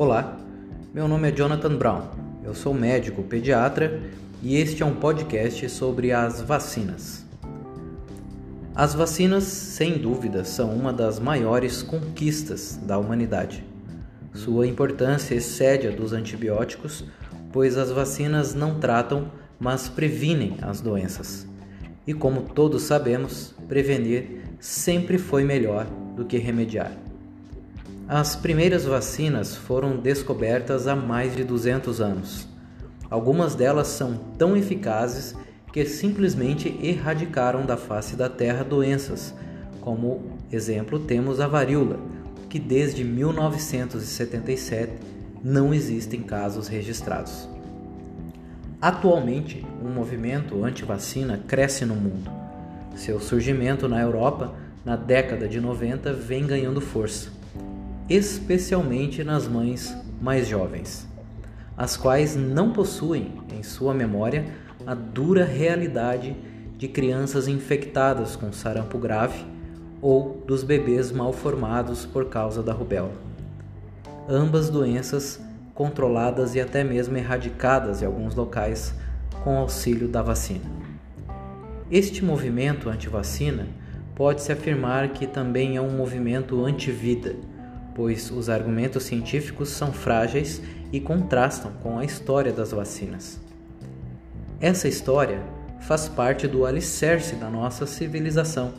Olá, meu nome é Jonathan Brown, eu sou médico pediatra e este é um podcast sobre as vacinas. As vacinas, sem dúvida, são uma das maiores conquistas da humanidade. Sua importância excede a dos antibióticos, pois as vacinas não tratam, mas previnem as doenças. E como todos sabemos, prevenir sempre foi melhor do que remediar. As primeiras vacinas foram descobertas há mais de 200 anos. Algumas delas são tão eficazes que simplesmente erradicaram da face da Terra doenças, como exemplo temos a varíola, que desde 1977 não existem casos registrados. Atualmente, um movimento anti-vacina cresce no mundo. Seu surgimento na Europa na década de 90 vem ganhando força especialmente nas mães mais jovens, as quais não possuem em sua memória a dura realidade de crianças infectadas com sarampo grave ou dos bebês mal formados por causa da rubéola. Ambas doenças controladas e até mesmo erradicadas em alguns locais com auxílio da vacina. Este movimento anti-vacina pode-se afirmar que também é um movimento anti-vida pois os argumentos científicos são frágeis e contrastam com a história das vacinas. Essa história faz parte do alicerce da nossa civilização.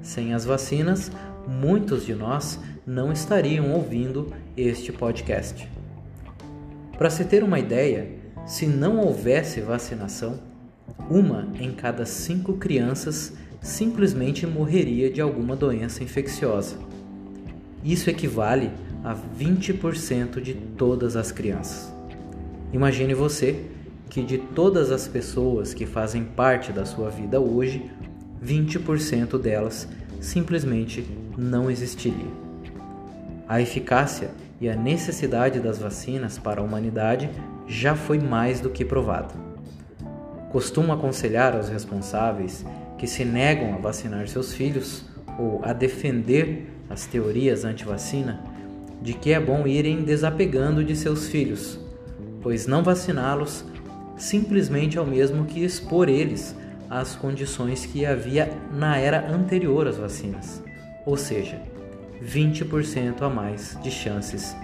Sem as vacinas, muitos de nós não estariam ouvindo este podcast. Para se ter uma ideia, se não houvesse vacinação, uma em cada cinco crianças simplesmente morreria de alguma doença infecciosa. Isso equivale a 20% de todas as crianças. Imagine você que de todas as pessoas que fazem parte da sua vida hoje, 20% delas simplesmente não existiria. A eficácia e a necessidade das vacinas para a humanidade já foi mais do que provada. Costumo aconselhar aos responsáveis que se negam a vacinar seus filhos ou a defender as teorias anti-vacina de que é bom irem desapegando de seus filhos, pois não vaciná-los simplesmente é o mesmo que expor eles às condições que havia na era anterior às vacinas, ou seja, 20% a mais de chances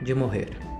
de morrer.